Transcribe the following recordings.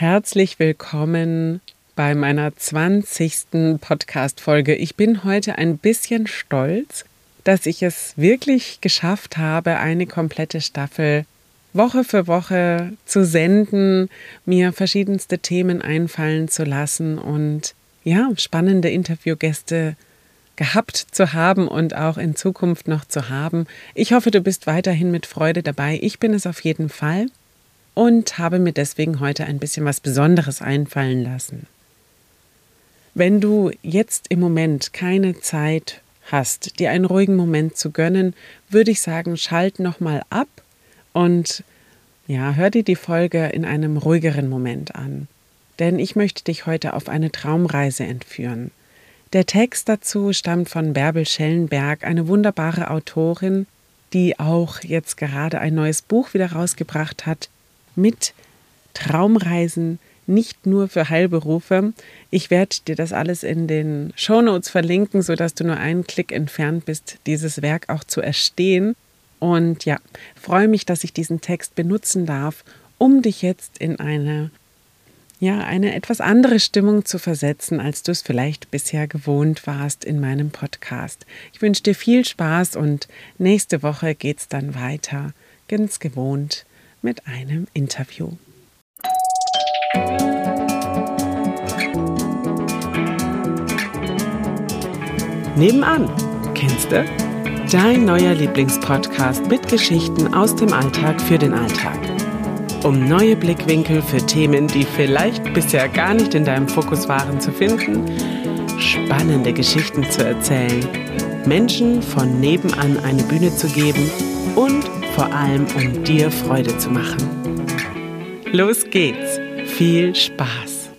Herzlich willkommen bei meiner 20. Podcast-Folge. Ich bin heute ein bisschen stolz, dass ich es wirklich geschafft habe, eine komplette Staffel Woche für Woche zu senden, mir verschiedenste Themen einfallen zu lassen und ja, spannende Interviewgäste gehabt zu haben und auch in Zukunft noch zu haben. Ich hoffe, du bist weiterhin mit Freude dabei. Ich bin es auf jeden Fall und habe mir deswegen heute ein bisschen was Besonderes einfallen lassen. Wenn du jetzt im Moment keine Zeit hast, dir einen ruhigen Moment zu gönnen, würde ich sagen, schalt noch mal ab und ja, hör dir die Folge in einem ruhigeren Moment an. Denn ich möchte dich heute auf eine Traumreise entführen. Der Text dazu stammt von Bärbel Schellenberg, eine wunderbare Autorin, die auch jetzt gerade ein neues Buch wieder rausgebracht hat mit Traumreisen, nicht nur für Heilberufe. Ich werde dir das alles in den Shownotes verlinken, sodass du nur einen Klick entfernt bist, dieses Werk auch zu erstehen. Und ja, freue mich, dass ich diesen Text benutzen darf, um dich jetzt in eine ja, eine etwas andere Stimmung zu versetzen, als du es vielleicht bisher gewohnt warst in meinem Podcast. Ich wünsche dir viel Spaß und nächste Woche geht es dann weiter, ganz gewohnt, mit einem Interview. Nebenan, kennst du? Dein neuer Lieblingspodcast mit Geschichten aus dem Alltag für den Alltag. Um neue Blickwinkel für Themen, die vielleicht bisher gar nicht in deinem Fokus waren, zu finden, spannende Geschichten zu erzählen, Menschen von nebenan eine Bühne zu geben und vor allem um dir Freude zu machen. Los geht's! Viel Spaß!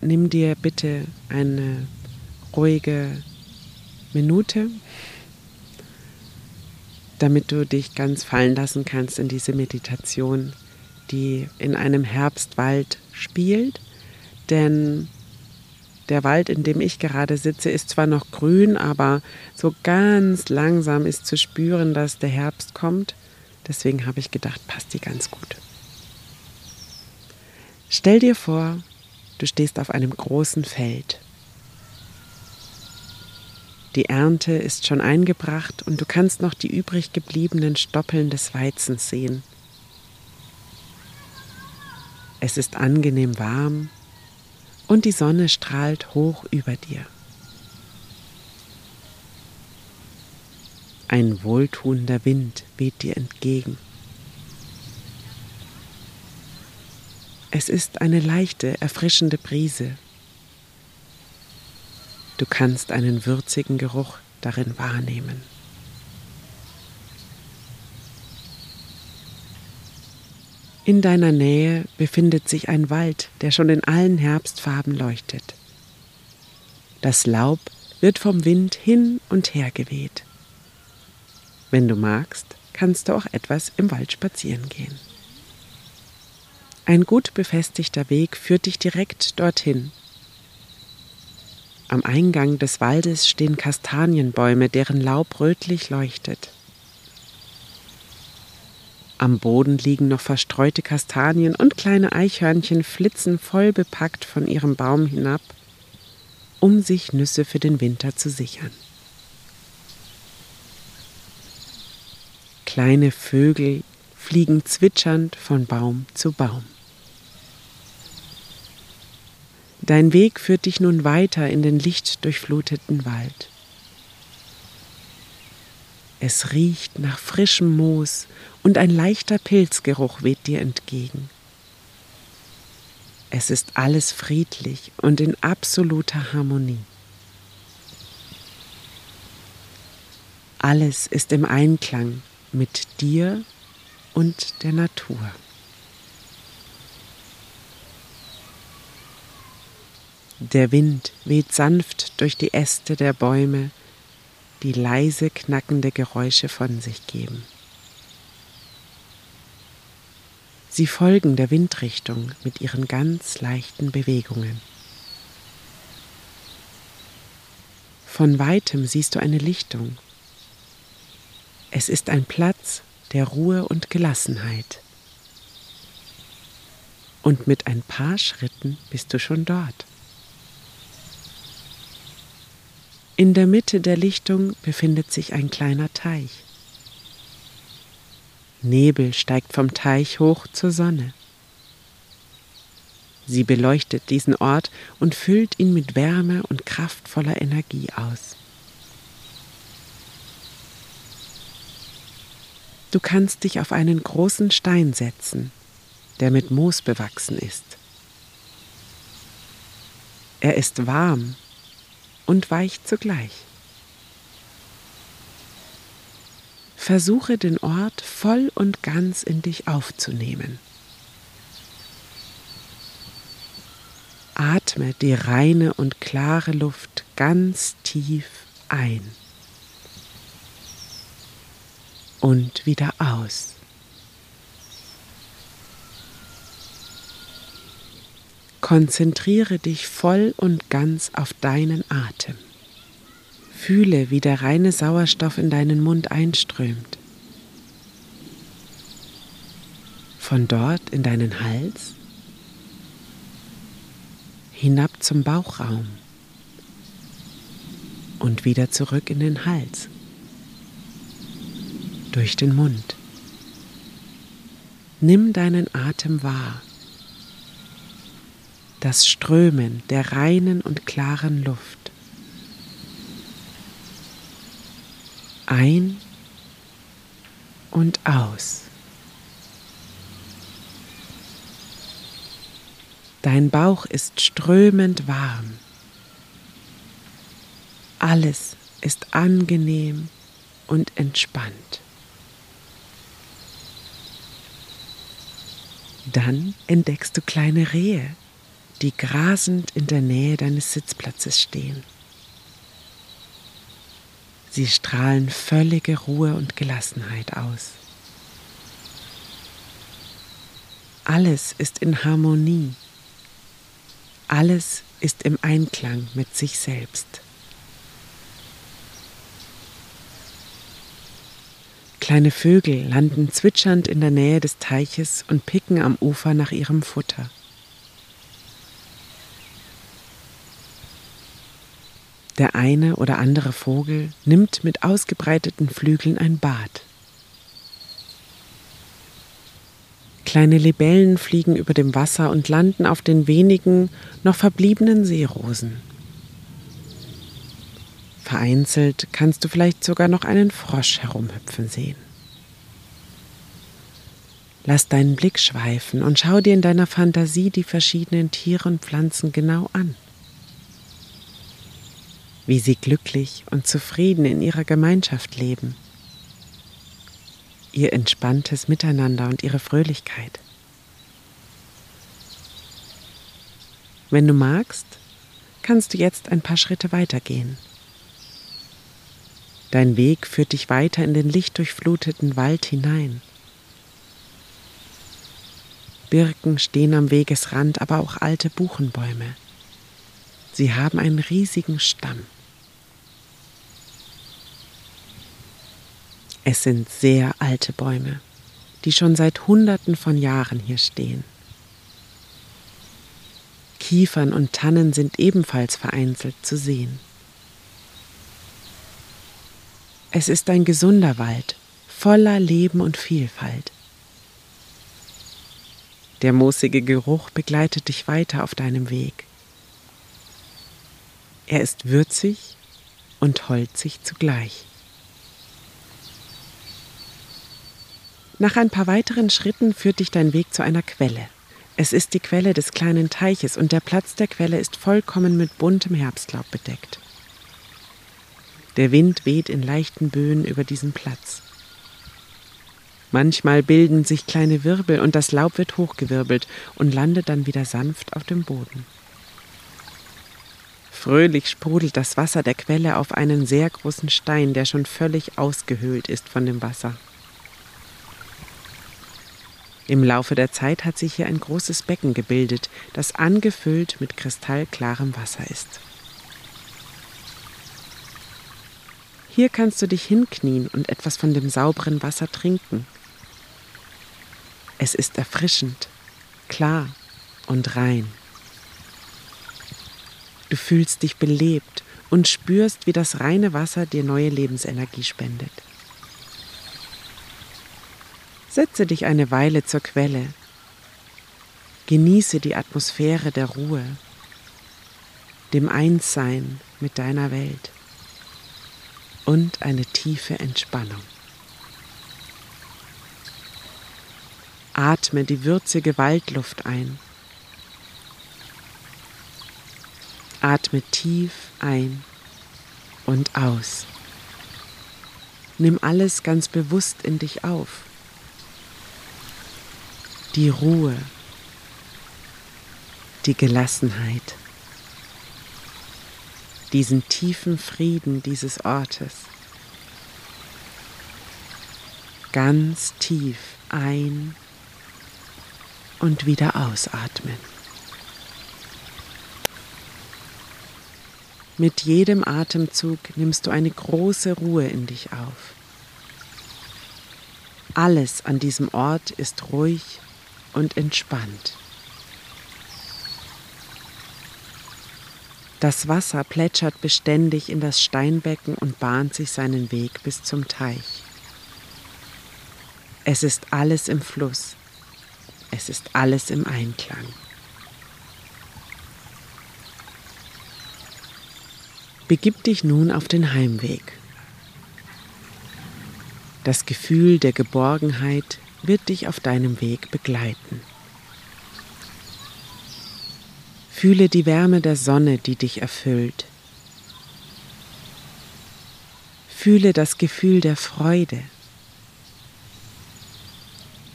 Nimm dir bitte eine ruhige Minute, damit du dich ganz fallen lassen kannst in diese Meditation, die in einem Herbstwald spielt. Denn der Wald, in dem ich gerade sitze, ist zwar noch grün, aber so ganz langsam ist zu spüren, dass der Herbst kommt. Deswegen habe ich gedacht, passt die ganz gut. Stell dir vor, du stehst auf einem großen Feld. Die Ernte ist schon eingebracht und du kannst noch die übrig gebliebenen Stoppeln des Weizens sehen. Es ist angenehm warm und die Sonne strahlt hoch über dir. Ein wohltuender Wind weht dir entgegen. Es ist eine leichte, erfrischende Brise. Du kannst einen würzigen Geruch darin wahrnehmen. In deiner Nähe befindet sich ein Wald, der schon in allen Herbstfarben leuchtet. Das Laub wird vom Wind hin und her geweht. Wenn du magst, kannst du auch etwas im Wald spazieren gehen. Ein gut befestigter Weg führt dich direkt dorthin. Am Eingang des Waldes stehen Kastanienbäume, deren Laub rötlich leuchtet. Am Boden liegen noch verstreute Kastanien und kleine Eichhörnchen flitzen voll bepackt von ihrem Baum hinab, um sich Nüsse für den Winter zu sichern. Kleine Vögel fliegen zwitschernd von Baum zu Baum. Dein Weg führt dich nun weiter in den lichtdurchfluteten Wald. Es riecht nach frischem Moos und ein leichter Pilzgeruch weht dir entgegen. Es ist alles friedlich und in absoluter Harmonie. Alles ist im Einklang mit dir und der Natur. Der Wind weht sanft durch die Äste der Bäume, die leise knackende Geräusche von sich geben. Sie folgen der Windrichtung mit ihren ganz leichten Bewegungen. Von weitem siehst du eine Lichtung. Es ist ein Platz der Ruhe und Gelassenheit. Und mit ein paar Schritten bist du schon dort. In der Mitte der Lichtung befindet sich ein kleiner Teich. Nebel steigt vom Teich hoch zur Sonne. Sie beleuchtet diesen Ort und füllt ihn mit Wärme und kraftvoller Energie aus. Du kannst dich auf einen großen Stein setzen, der mit Moos bewachsen ist. Er ist warm und weich zugleich. Versuche den Ort voll und ganz in dich aufzunehmen. Atme die reine und klare Luft ganz tief ein und wieder aus. Konzentriere dich voll und ganz auf deinen Atem. Fühle, wie der reine Sauerstoff in deinen Mund einströmt. Von dort in deinen Hals hinab zum Bauchraum und wieder zurück in den Hals, durch den Mund. Nimm deinen Atem wahr, das Strömen der reinen und klaren Luft. Ein und aus. Dein Bauch ist strömend warm. Alles ist angenehm und entspannt. Dann entdeckst du kleine Rehe, die grasend in der Nähe deines Sitzplatzes stehen. Sie strahlen völlige Ruhe und Gelassenheit aus. Alles ist in Harmonie alles ist im Einklang mit sich selbst. Kleine Vögel landen zwitschernd in der Nähe des Teiches und picken am Ufer nach ihrem Futter. Der eine oder andere Vogel nimmt mit ausgebreiteten Flügeln ein Bad. Kleine Libellen fliegen über dem Wasser und landen auf den wenigen noch verbliebenen Seerosen. Vereinzelt kannst du vielleicht sogar noch einen Frosch herumhüpfen sehen. Lass deinen Blick schweifen und schau dir in deiner Fantasie die verschiedenen Tiere und Pflanzen genau an. Wie sie glücklich und zufrieden in ihrer Gemeinschaft leben ihr entspanntes Miteinander und ihre Fröhlichkeit. Wenn du magst, kannst du jetzt ein paar Schritte weitergehen. Dein Weg führt dich weiter in den lichtdurchfluteten Wald hinein. Birken stehen am Wegesrand, aber auch alte Buchenbäume. Sie haben einen riesigen Stamm. Es sind sehr alte Bäume, die schon seit Hunderten von Jahren hier stehen. Kiefern und Tannen sind ebenfalls vereinzelt zu sehen. Es ist ein gesunder Wald, voller Leben und Vielfalt. Der moosige Geruch begleitet dich weiter auf deinem Weg. Er ist würzig und holzig zugleich. Nach ein paar weiteren Schritten führt dich dein Weg zu einer Quelle. Es ist die Quelle des kleinen Teiches und der Platz der Quelle ist vollkommen mit buntem Herbstlaub bedeckt. Der Wind weht in leichten Böen über diesen Platz. Manchmal bilden sich kleine Wirbel und das Laub wird hochgewirbelt und landet dann wieder sanft auf dem Boden. Fröhlich sprudelt das Wasser der Quelle auf einen sehr großen Stein, der schon völlig ausgehöhlt ist von dem Wasser. Im Laufe der Zeit hat sich hier ein großes Becken gebildet, das angefüllt mit kristallklarem Wasser ist. Hier kannst du dich hinknien und etwas von dem sauberen Wasser trinken. Es ist erfrischend, klar und rein. Du fühlst dich belebt und spürst, wie das reine Wasser dir neue Lebensenergie spendet. Setze dich eine Weile zur Quelle. Genieße die Atmosphäre der Ruhe, dem Einssein mit deiner Welt und eine tiefe Entspannung. Atme die würzige Waldluft ein. Atme tief ein und aus. Nimm alles ganz bewusst in dich auf die Ruhe, die Gelassenheit, diesen tiefen Frieden dieses Ortes. Ganz tief ein und wieder ausatmen. Mit jedem Atemzug nimmst du eine große Ruhe in dich auf. Alles an diesem Ort ist ruhig und entspannt. Das Wasser plätschert beständig in das Steinbecken und bahnt sich seinen Weg bis zum Teich. Es ist alles im Fluss. Es ist alles im Einklang. Begib dich nun auf den Heimweg. Das Gefühl der Geborgenheit wird dich auf deinem Weg begleiten. Fühle die Wärme der Sonne, die dich erfüllt. Fühle das Gefühl der Freude.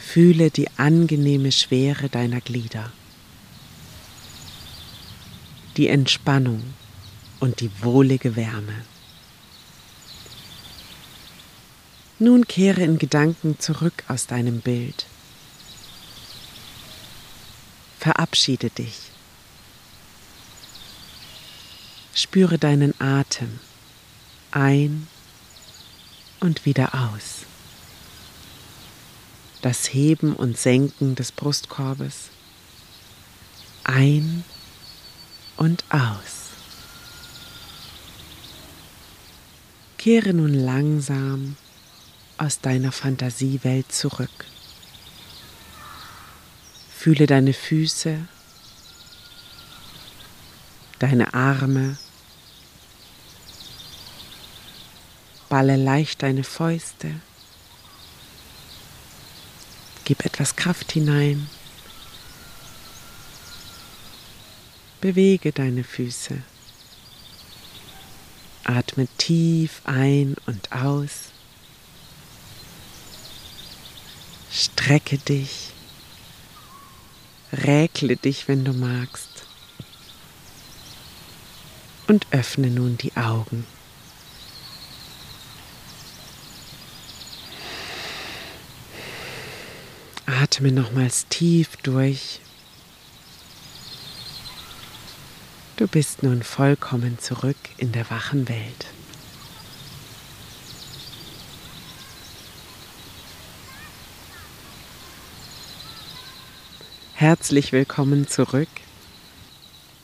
Fühle die angenehme Schwere deiner Glieder, die Entspannung und die wohlige Wärme. Nun kehre in Gedanken zurück aus deinem Bild. Verabschiede dich. Spüre deinen Atem ein und wieder aus. Das Heben und Senken des Brustkorbes ein und aus. Kehre nun langsam aus deiner Fantasiewelt zurück. Fühle deine Füße, deine Arme, balle leicht deine Fäuste, gib etwas Kraft hinein, bewege deine Füße, atme tief ein und aus. Strecke dich, räkle dich, wenn du magst. Und öffne nun die Augen. Atme nochmals tief durch. Du bist nun vollkommen zurück in der wachen Welt. Herzlich willkommen zurück.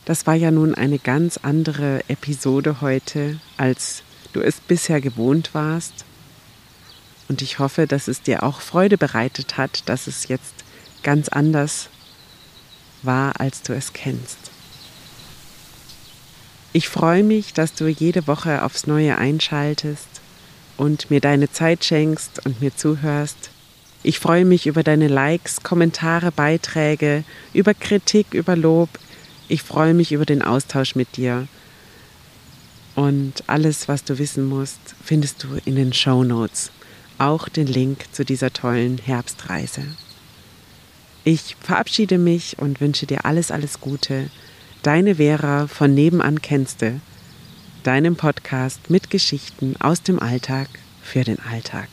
Das war ja nun eine ganz andere Episode heute, als du es bisher gewohnt warst. Und ich hoffe, dass es dir auch Freude bereitet hat, dass es jetzt ganz anders war, als du es kennst. Ich freue mich, dass du jede Woche aufs Neue einschaltest und mir deine Zeit schenkst und mir zuhörst. Ich freue mich über deine Likes, Kommentare, Beiträge, über Kritik, über Lob. Ich freue mich über den Austausch mit dir. Und alles, was du wissen musst, findest du in den Show Notes. Auch den Link zu dieser tollen Herbstreise. Ich verabschiede mich und wünsche dir alles, alles Gute. Deine Vera von Nebenan kennste, deinem Podcast mit Geschichten aus dem Alltag für den Alltag.